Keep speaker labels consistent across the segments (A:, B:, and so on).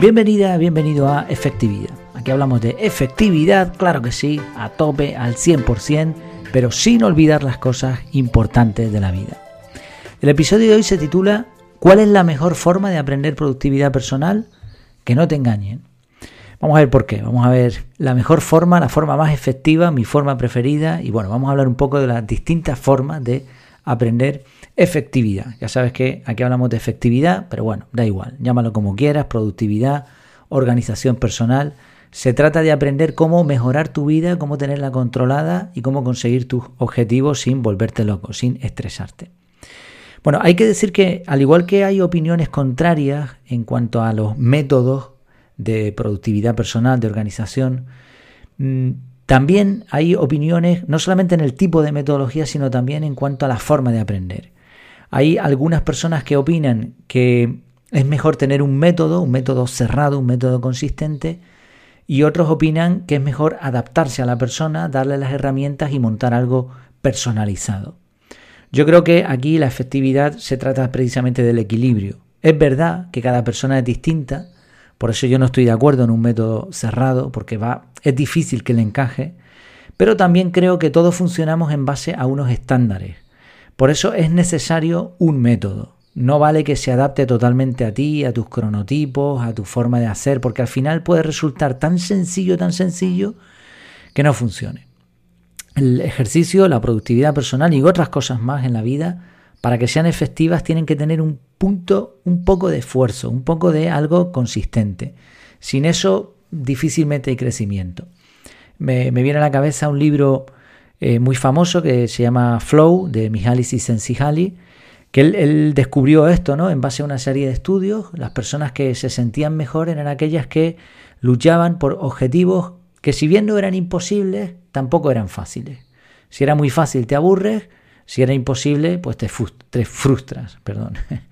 A: Bienvenida, bienvenido a Efectividad. Aquí hablamos de efectividad, claro que sí, a tope, al 100%, pero sin olvidar las cosas importantes de la vida. El episodio de hoy se titula ¿Cuál es la mejor forma de aprender productividad personal? Que no te engañen. Vamos a ver por qué. Vamos a ver la mejor forma, la forma más efectiva, mi forma preferida. Y bueno, vamos a hablar un poco de las distintas formas de aprender efectividad. Ya sabes que aquí hablamos de efectividad, pero bueno, da igual, llámalo como quieras, productividad, organización personal. Se trata de aprender cómo mejorar tu vida, cómo tenerla controlada y cómo conseguir tus objetivos sin volverte loco, sin estresarte. Bueno, hay que decir que al igual que hay opiniones contrarias en cuanto a los métodos de productividad personal, de organización, mm, también hay opiniones no solamente en el tipo de metodología, sino también en cuanto a la forma de aprender. Hay algunas personas que opinan que es mejor tener un método, un método cerrado, un método consistente, y otros opinan que es mejor adaptarse a la persona, darle las herramientas y montar algo personalizado. Yo creo que aquí la efectividad se trata precisamente del equilibrio. Es verdad que cada persona es distinta, por eso yo no estoy de acuerdo en un método cerrado, porque va, es difícil que le encaje, pero también creo que todos funcionamos en base a unos estándares. Por eso es necesario un método. No vale que se adapte totalmente a ti, a tus cronotipos, a tu forma de hacer, porque al final puede resultar tan sencillo, tan sencillo, que no funcione. El ejercicio, la productividad personal y otras cosas más en la vida, para que sean efectivas, tienen que tener un punto, un poco de esfuerzo, un poco de algo consistente. Sin eso, difícilmente hay crecimiento. Me, viene a la cabeza un libro eh, muy famoso que se llama Flow de Mihaly Csikszentmihalyi, que él, descubrió esto, ¿no? En base a una serie de estudios, las personas que se sentían mejor eran aquellas que luchaban por objetivos que si bien no eran imposibles, tampoco eran fáciles. Si era muy fácil te aburres, si era imposible, pues te, te frustras, perdón.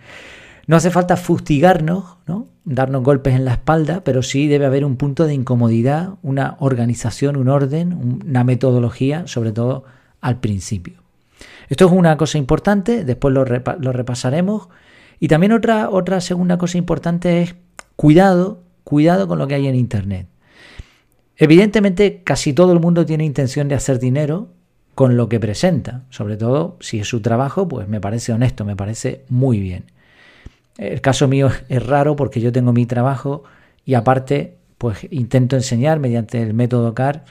A: No hace falta fustigarnos, ¿no? darnos golpes en la espalda, pero sí debe haber un punto de incomodidad, una organización, un orden, una metodología, sobre todo al principio. Esto es una cosa importante, después lo, repasaremos. Y también otra, otra segunda cosa importante es cuidado, cuidado con lo que hay en Internet. Evidentemente, casi todo el mundo tiene intención de hacer dinero con lo que presenta, sobre todo si es su trabajo, pues me parece honesto, me parece muy bien. El caso mío es raro porque yo tengo mi trabajo y aparte pues intento enseñar mediante el método CAR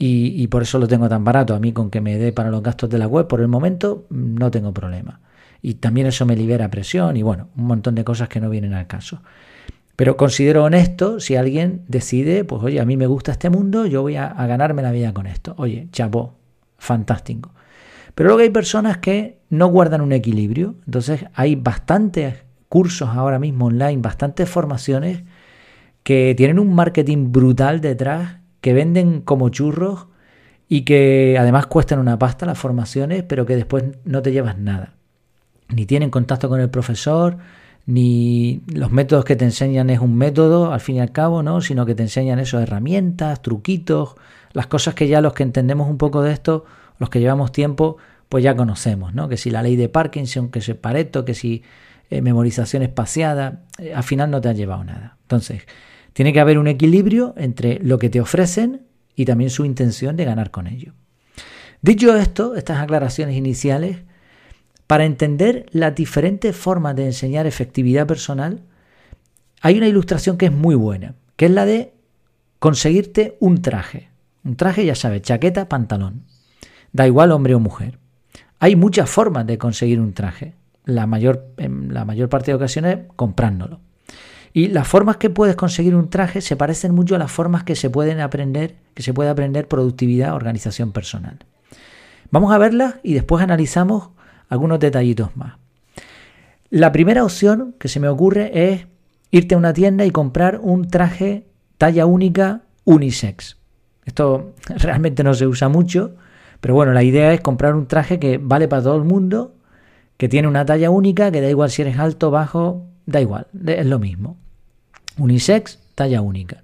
A: y, por eso lo tengo tan barato. A mí con que me dé para los gastos de la web por el momento no tengo problema. Y también eso me libera presión y bueno, un montón de cosas que no vienen al caso. Pero considero honesto si alguien decide, pues oye, a mí me gusta este mundo, yo voy a, a ganarme la vida con esto. Oye, chapó, fantástico. Pero luego hay personas que no guardan un equilibrio. Entonces hay bastantes cursos ahora mismo online, bastantes formaciones que tienen un marketing brutal detrás, que venden como churros y que además cuestan una pasta las formaciones, pero que después no te llevas nada. Ni tienen contacto con el profesor, ni los métodos que te enseñan es un método, al fin y al cabo, ¿no? Sino que te enseñan esas herramientas, truquitos, las cosas que ya los que entendemos un poco de esto, los que llevamos tiempo, pues ya conocemos, ¿no? Que si la ley de Parkinson, que si Pareto, que si eh, memorización espaciada, eh, al final no te ha llevado nada. Entonces, tiene que haber un equilibrio entre lo que te ofrecen y también su intención de ganar con ello. Dicho esto, estas aclaraciones iniciales, para entender las diferentes formas de enseñar efectividad personal, hay una ilustración que es muy buena, que es la de conseguirte un traje. Un traje, ya sabes, chaqueta, pantalón. Da igual hombre o mujer. Hay muchas formas de conseguir un traje la mayor, en la mayor parte de ocasiones comprándolo. Y las formas que puedes conseguir un traje se parecen mucho a las formas que se pueden aprender, que se puede aprender productividad, organización personal. Vamos a verlas y después analizamos algunos detallitos más. La primera opción que se me ocurre es irte a una tienda y comprar un traje talla única unisex. Esto realmente no se usa mucho, pero bueno, la idea es comprar un traje que vale para todo el mundo que tiene una talla única, que da igual si eres alto, bajo, da igual, es lo mismo. Unisex, talla única.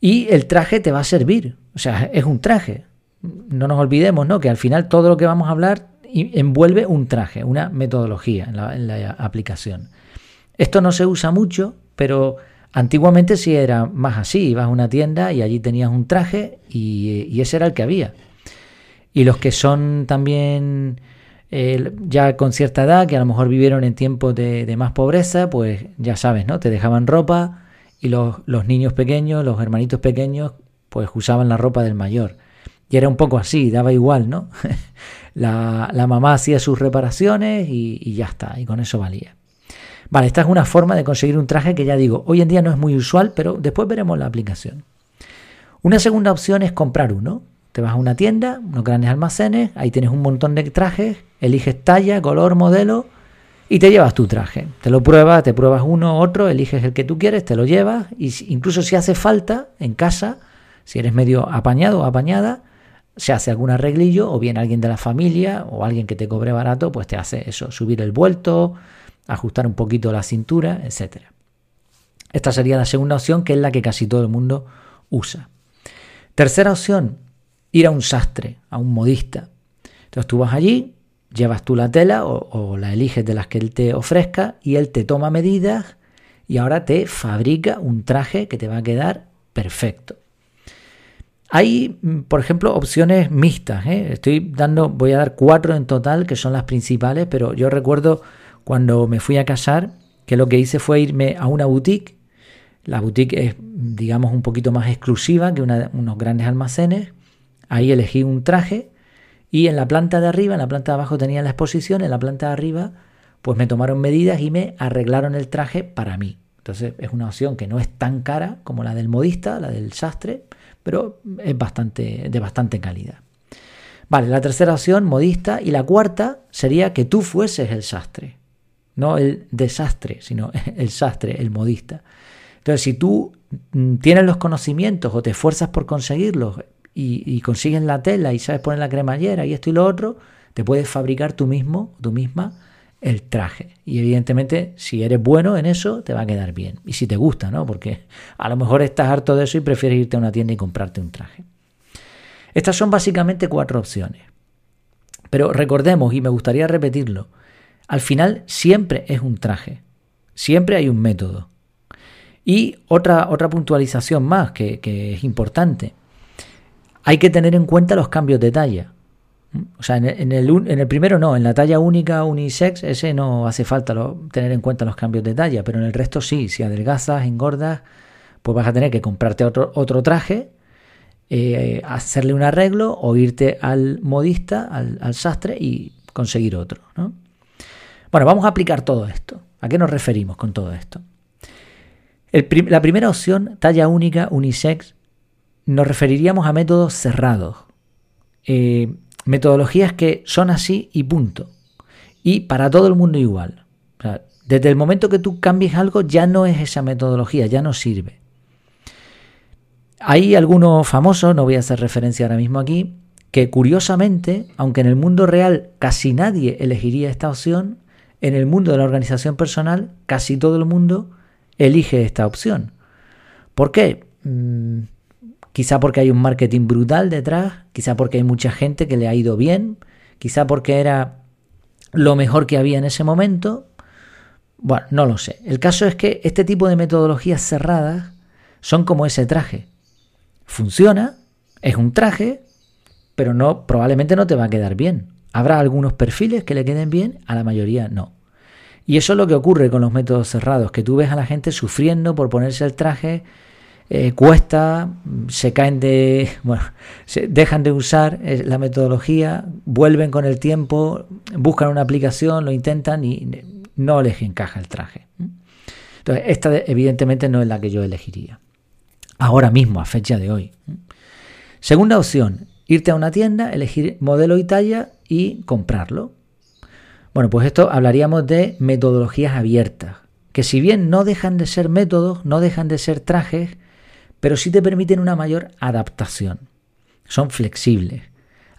A: Y el traje te va a servir, o sea, es un traje. No nos olvidemos, ¿no? Que al final todo lo que vamos a hablar envuelve un traje, una metodología en la, en la aplicación. Esto no se usa mucho, pero Antiguamente sí era más así, ibas a una tienda y allí tenías un traje y, ese era el que había. Y los que son también ya con cierta edad, que a lo mejor vivieron en tiempos de, más pobreza, pues ya sabes, ¿no? Te dejaban ropa y los, los niños pequeños, los hermanitos pequeños, pues usaban la ropa del mayor. Y era un poco así, daba igual, ¿no? la, la, mamá hacía sus reparaciones y, y ya está, y con eso valía. Vale, esta es una forma de conseguir un traje que ya digo, hoy en día no es muy usual, pero después veremos la aplicación. Una segunda opción es comprar uno. Te vas a una tienda, unos grandes almacenes, ahí tienes un montón de trajes, eliges talla, color, modelo y te llevas tu traje. Te lo pruebas, te pruebas uno, otro, eliges el que tú quieres, te lo llevas y incluso si hace falta en casa, si eres medio apañado o apañada, se hace algún arreglillo o bien alguien de la familia o alguien que te cobre barato, pues te hace eso, subir el vuelto, ajustar un poquito la cintura, etc. Esta sería la segunda opción, que es la que casi todo el mundo usa. Tercera opción, ir a un sastre, a un modista. Entonces tú vas allí, llevas tú la tela o, la eliges de las que él te ofrezca y él te toma medidas y ahora te fabrica un traje que te va a quedar perfecto. Hay, por ejemplo, opciones mixtas. ¿eh? Estoy dando, voy a dar cuatro en total, que son las principales, pero yo recuerdo cuando me fui a casar, que lo que hice fue irme a una boutique. La boutique es, digamos, un poquito más exclusiva que unos grandes almacenes. Ahí elegí un traje y en la planta de arriba, en la planta de abajo tenía la exposición, en la planta de arriba, pues me tomaron medidas y me arreglaron el traje para mí. Entonces es una opción que no es tan cara como la del modista, la del sastre, pero es bastante, de bastante calidad. Vale, la tercera opción, modista, y la cuarta sería que tú fueses el sastre no el desastre, sino el sastre, el modista. Entonces, si tú mm, tienes los conocimientos o te esfuerzas por conseguirlos y, consigues la tela y sabes poner la cremallera y esto y lo otro, te puedes fabricar tú mismo, tú misma, el traje. Y evidentemente, si eres bueno en eso, te va a quedar bien. Y si te gusta, ¿no? Porque a lo mejor estás harto de eso y prefieres irte a una tienda y comprarte un traje. Estas son básicamente cuatro opciones. Pero recordemos, y me gustaría repetirlo, al final siempre es un traje, siempre hay un método. Y otra, otra puntualización más que, es importante, hay que tener en cuenta los cambios de talla. O sea, en el, primero no, en la talla única unisex, ese no hace falta tener en cuenta los cambios de talla, pero en el resto sí, si adelgazas, engordas, pues vas a tener que comprarte otro, otro traje, eh, hacerle un arreglo o irte al modista, al, al sastre y conseguir otro. ¿no? Bueno, vamos a aplicar todo esto. ¿A qué nos referimos con todo esto? la primera opción, talla única, unisex, nos referiríamos a métodos cerrados. Eh, metodologías que son así y punto. Y para todo el mundo igual. desde el momento que tú cambies algo, ya no es esa metodología, ya no sirve. Hay algunos famosos, no voy a hacer referencia ahora mismo aquí, que curiosamente, aunque en el mundo real casi nadie elegiría esta opción, en el mundo de la organización personal, casi todo el mundo elige esta opción. ¿Por qué? Mm, quizá porque hay un marketing brutal detrás, quizá porque hay mucha gente que le ha ido bien, quizá porque era lo mejor que había en ese momento. Bueno, no lo sé. El caso es que este tipo de metodologías cerradas son como ese traje. Funciona, es un traje, pero no probablemente no te va a quedar bien. Habrá algunos perfiles que le queden bien, a la mayoría no. Y eso es lo que ocurre con los métodos cerrados, que tú ves a la gente sufriendo por ponerse el traje, eh, cuesta, se caen de, bueno, se dejan de usar la metodología, vuelven con el tiempo, buscan una aplicación, lo intentan y no les encaja el traje. Entonces, esta evidentemente no es la que yo elegiría. Ahora mismo, a fecha de hoy. Segunda opción, irte a una tienda, elegir modelo y talla y comprarlo. Bueno, pues esto hablaríamos de metodologías abiertas, que si bien no dejan de ser métodos, no dejan de ser trajes, pero sí te permiten una mayor adaptación. Son flexibles.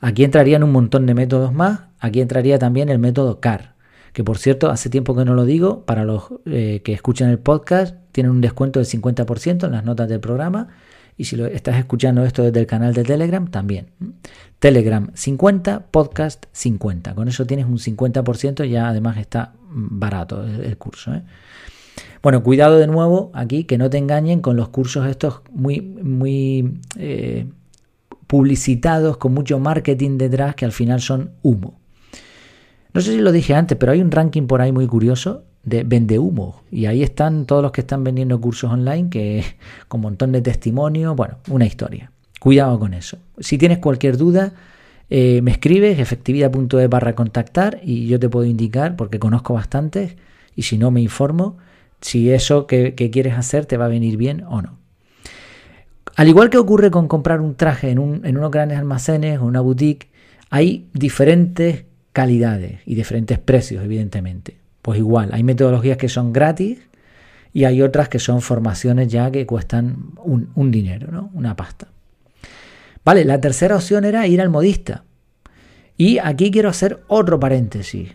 A: Aquí entrarían un montón de métodos más, aquí entraría también el método CAR, que por cierto hace tiempo que no lo digo, para los eh, que escuchan el podcast tienen un descuento del 50% en las notas del programa y si lo estás escuchando esto desde el canal de Telegram, también. Telegram 50, podcast 50. Con eso tienes un 50%, ya además está barato el, curso. ¿eh? Bueno, cuidado de nuevo aquí, que no te engañen con los cursos estos muy, muy eh, publicitados, con mucho marketing detrás, que al final son humo. No sé si lo dije antes, pero hay un ranking por ahí muy curioso de vende humo. Y ahí están todos los que están vendiendo cursos online, que con un montón de testimonios, bueno, una historia. Cuidado con eso. Si tienes cualquier duda, eh, me escribes efectividad.es barra contactar y yo te puedo indicar, porque conozco bastantes, y si no me informo, si eso que, quieres hacer te va a venir bien o no. Al igual que ocurre con comprar un traje en, un, en unos grandes almacenes o una boutique, hay diferentes calidades y diferentes precios, evidentemente. Pues igual, hay metodologías que son gratis y hay otras que son formaciones ya que cuestan un, un dinero, ¿no? Una pasta. Vale, la tercera opción era ir al modista. Y aquí quiero hacer otro paréntesis.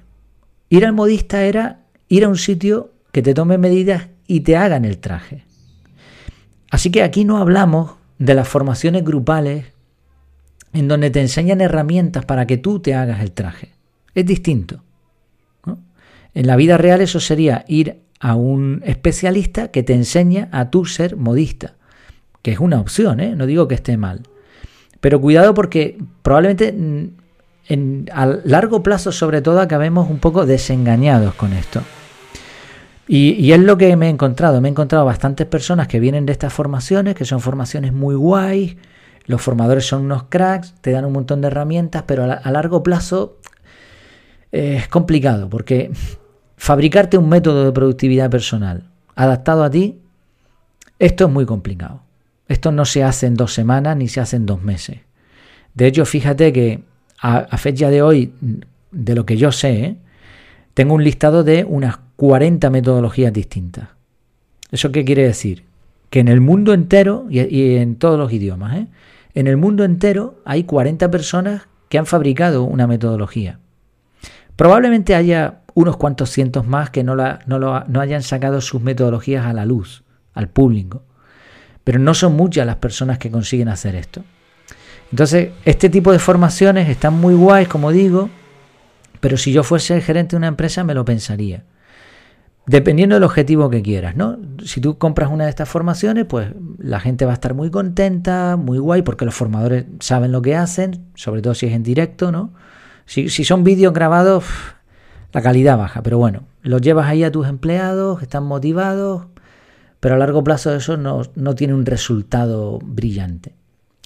A: Ir al modista era ir a un sitio que te tome medidas y te hagan el traje. Así que aquí no hablamos de las formaciones grupales en donde te enseñan herramientas para que tú te hagas el traje. Es distinto. En la vida real eso sería ir a un especialista que te enseña a tú ser modista, que es una opción, ¿eh? no digo que esté mal. Pero cuidado porque probablemente mm, en, a largo plazo sobre todo acabemos un poco desengañados con esto. Y, es lo que me he encontrado. Me he encontrado bastantes personas que vienen de estas formaciones, que son formaciones muy guay. Los formadores son unos cracks, te dan un montón de herramientas, pero a, largo plazo eh, es complicado porque fabricarte un método de productividad personal adaptado a ti, esto es muy complicado. Esto no se hace en dos semanas ni se hace en dos meses. De hecho, fíjate que a, fecha de hoy, de lo que yo sé, tengo un listado de unas 40 metodologías distintas. ¿Eso qué quiere decir? Que en el mundo entero, y, en todos los idiomas, ¿eh? en el mundo entero hay 40 personas que han fabricado una metodología. Probablemente haya unos cuantos cientos más que no, no, lo, no hayan sacado sus metodologías a la luz, al público. Pero no son muchas las personas que consiguen hacer esto. Entonces, este tipo de formaciones están muy guays, como digo, pero si yo fuese el gerente de una empresa me lo pensaría. Dependiendo del objetivo que quieras, ¿no? Si tú compras una de estas formaciones, pues la gente va a estar muy contenta, muy guay, porque los formadores saben lo que hacen, sobre todo si es en directo, ¿no? Si, son vídeos grabados, la calidad baja, pero bueno, los llevas ahí a tus empleados, están motivados, pero a largo plazo eso no, no tiene un resultado brillante.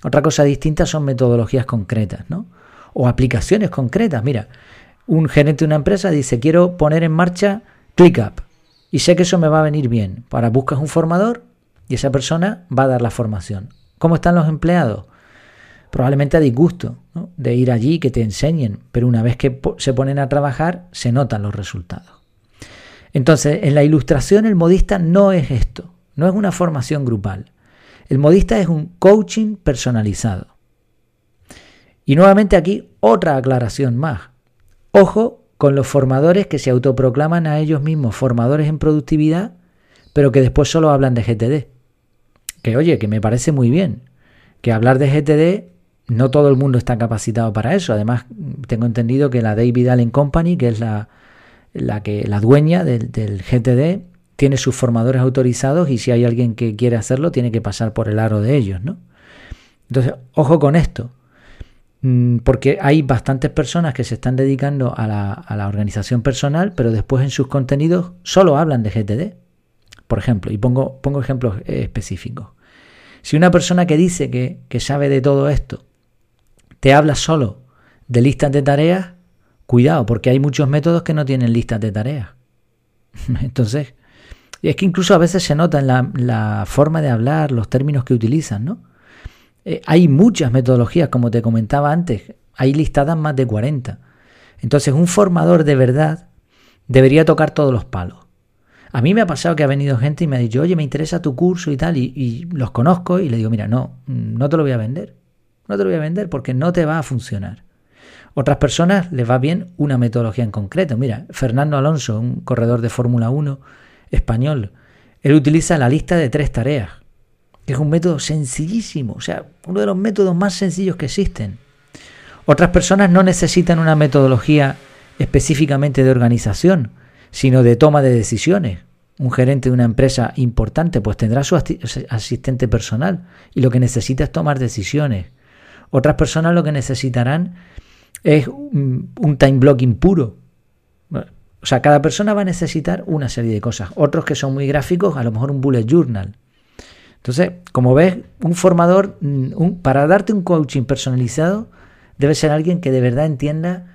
A: Otra cosa distinta son metodologías concretas, ¿no? O aplicaciones concretas. Mira, un gerente de una empresa dice, quiero poner en marcha ClickUp y sé que eso me va a venir bien. Para buscas un formador y esa persona va a dar la formación. ¿Cómo están los empleados? probablemente a disgusto de ir allí que te enseñen, pero una vez que se ponen a trabajar se notan los resultados. Entonces, en la ilustración el modista no es esto, no es una formación grupal. El modista es un coaching personalizado. Y nuevamente aquí otra aclaración más. Ojo con los formadores que se autoproclaman a ellos mismos formadores en productividad, pero que después solo hablan de GTD. Que oye, que me parece muy bien. Que hablar de GTD no todo el mundo está capacitado para eso. Además, tengo entendido que la David Allen Company, que es la, la, que, la dueña del, del, GTD, tiene sus formadores autorizados y si hay alguien que quiere hacerlo, tiene que pasar por el aro de ellos, ¿no? Entonces, ojo con esto, porque hay bastantes personas que se están dedicando a la, la organización personal, pero después en sus contenidos solo hablan de GTD. Por ejemplo, y pongo, pongo ejemplos específicos. Si una persona que dice que, que sabe de todo esto te habla solo de listas de tareas, cuidado, porque hay muchos métodos que no tienen listas de tareas. Entonces, es que incluso a veces se nota en la, forma de hablar, los términos que utilizan, ¿no? Eh, hay muchas metodologías, como te comentaba antes, hay listadas más de 40. Entonces, un formador de verdad debería tocar todos los palos. A mí me ha pasado que ha venido gente y me ha dicho, oye, me interesa tu curso y tal, y, y los conozco y le digo, mira, no, no te lo voy a vender. No te lo voy a vender porque no te va a funcionar. Otras personas les va bien una metodología en concreto. Mira, Fernando Alonso, un corredor de Fórmula 1 español, él utiliza la lista de tres tareas, es un método sencillísimo, o sea, uno de los métodos más sencillos que existen. Otras personas no necesitan una metodología específicamente de organización, sino de toma de decisiones. un gerente de una empresa importante, pues tendrá su asistente personal y lo que necesita es tomar decisiones. Otras personas lo que necesitarán es un time blocking puro. O sea, cada persona va a necesitar una serie de cosas. Otros que son muy gráficos, a lo mejor un bullet journal. Entonces, como ves, un formador, mm, para darte un coaching personalizado, debe ser alguien que de verdad entienda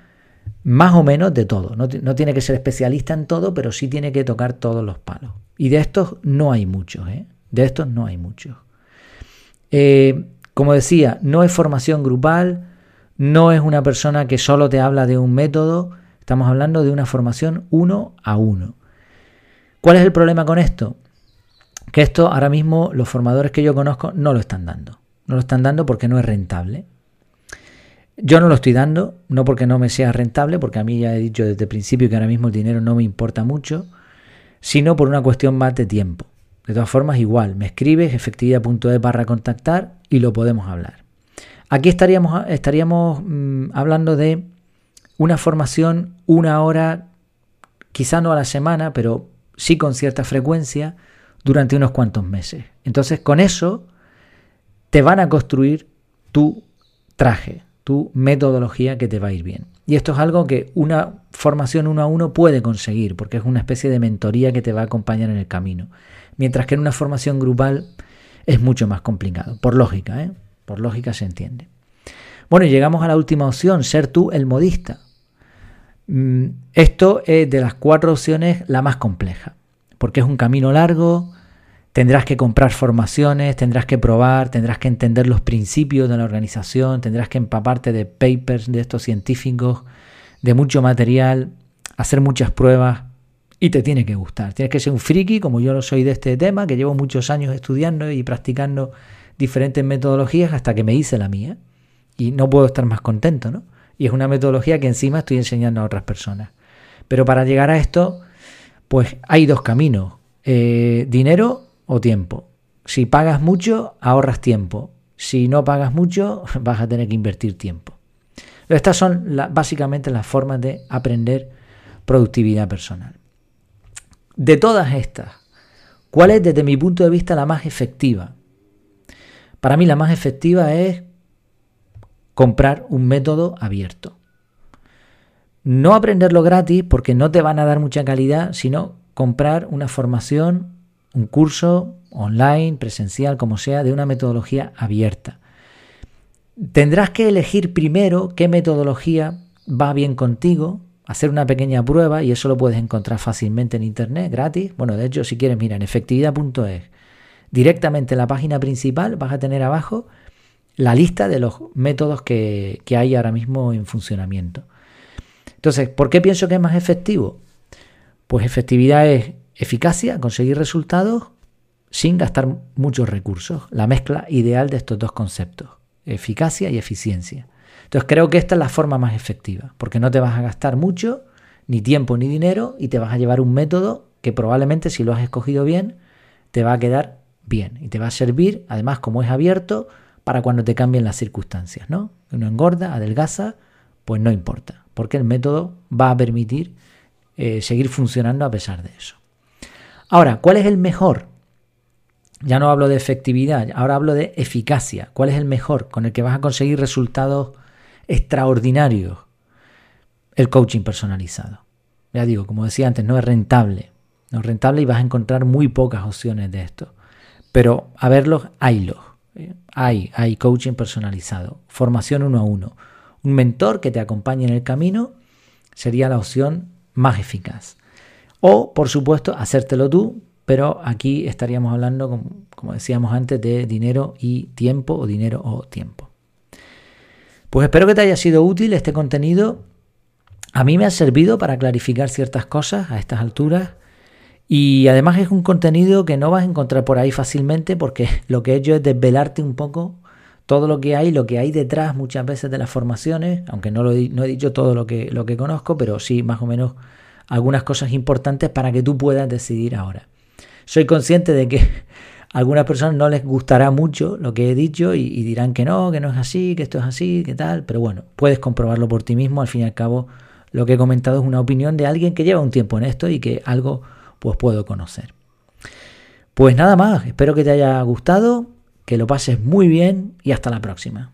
A: más o menos de todo. No, tiene que ser especialista en todo, pero sí tiene que tocar todos los palos. Y de estos no hay muchos, ¿eh? De estos no hay muchos. Eh, como decía, no es formación grupal, no es una persona que solo te habla de un método, estamos hablando de una formación uno a uno. ¿Cuál es el problema con esto? Que esto ahora mismo los formadores que yo conozco no lo están dando. No lo están dando porque no es rentable. Yo no lo estoy dando, no porque no me sea rentable, porque a mí ya he dicho desde el principio que ahora mismo el dinero no me importa mucho, sino por una cuestión más de tiempo. De todas formas, igual, me escribes efectividad.es barra contactar y lo podemos hablar. Aquí estaríamos, estaríamos mm, hablando de una formación una hora, quizá no a la semana, pero sí con cierta frecuencia durante unos cuantos meses. Entonces, con eso te van a construir tu traje, tu metodología que te va a ir bien. Y esto es algo que una formación uno a uno puede conseguir, porque es una especie de mentoría que te va a acompañar en el camino. Mientras que en una formación grupal es mucho más complicado, por lógica, ¿eh? por lógica se entiende. Bueno, y llegamos a la última opción, ser tú el modista. Mm, esto es de las cuatro opciones la más compleja, porque es un camino largo, Tendrás que comprar formaciones, tendrás que probar, tendrás que entender los principios de la organización, tendrás que empaparte de papers de estos científicos, de mucho material, hacer muchas pruebas y te tiene que gustar. Tienes que ser un friki, como yo lo soy de este tema, que llevo muchos años estudiando y practicando diferentes metodologías hasta que me hice la mía. Y no puedo estar más contento, ¿no? Y es una metodología que encima estoy enseñando a otras personas. Pero para llegar a esto, pues hay dos caminos. Eh, dinero o tiempo. Si pagas mucho, ahorras tiempo. Si no pagas mucho, vas a tener que invertir tiempo. Estas son básicamente las formas de aprender productividad personal. De todas estas, ¿cuál es desde mi punto de vista la más efectiva? Para mí la más efectiva es comprar un método abierto. No aprenderlo gratis porque no te van a dar mucha calidad, sino comprar una formación un curso online, presencial, como sea, de una metodología abierta. Tendrás que elegir primero qué metodología va bien contigo, hacer una pequeña prueba y eso lo puedes encontrar fácilmente en internet, gratis. Bueno, de hecho, si quieres, mira, en efectividad.es, directamente en la página principal vas a tener abajo la lista de los métodos que, que hay ahora mismo en funcionamiento. Entonces, ¿por qué pienso que es más efectivo? Pues efectividad es Eficacia, conseguir resultados sin gastar muchos recursos. La mezcla ideal de estos dos conceptos, eficacia y eficiencia. Entonces creo que esta es la forma más efectiva, porque no te vas a gastar mucho, ni tiempo ni dinero, y te vas a llevar un método que probablemente si lo has escogido bien, te va a quedar bien y te va a servir, además como es abierto, para cuando te cambien las circunstancias, ¿no? Uno engorda, adelgaza, pues no importa, porque el método va a permitir eh, seguir funcionando a pesar de eso. Ahora, ¿cuál es el mejor? Ya no hablo de efectividad, ahora hablo de eficacia. ¿Cuál es el mejor con el que vas a conseguir resultados extraordinarios? El coaching personalizado. Ya digo, como decía antes, no es rentable. No es rentable y vas a encontrar muy pocas opciones de esto. Pero a verlos, haylos. ¿eh? Hay, hay coaching personalizado, formación uno a uno. Un mentor que te acompañe en el camino sería la opción más eficaz. O, por supuesto, hacértelo tú, pero aquí estaríamos hablando, como, decíamos antes, de dinero y tiempo o dinero o tiempo. Pues espero que te haya sido útil este contenido. A mí me ha servido para clarificar ciertas cosas a estas alturas. Y además es un contenido que no vas a encontrar por ahí fácilmente porque lo que he hecho es desvelarte un poco todo lo que hay, lo que hay detrás muchas veces de las formaciones, aunque no, lo he, no he dicho todo lo que, lo que conozco, pero sí más o menos algunas cosas importantes para que tú puedas decidir ahora. Soy consciente de que a algunas personas no les gustará mucho lo que he dicho y, dirán que no, que no es así, que esto es así, que tal, pero bueno, puedes comprobarlo por ti mismo, al fin y al cabo lo que he comentado es una opinión de alguien que lleva un tiempo en esto y que algo pues puedo conocer. Pues nada más, espero que te haya gustado, que lo pases muy bien y hasta la próxima.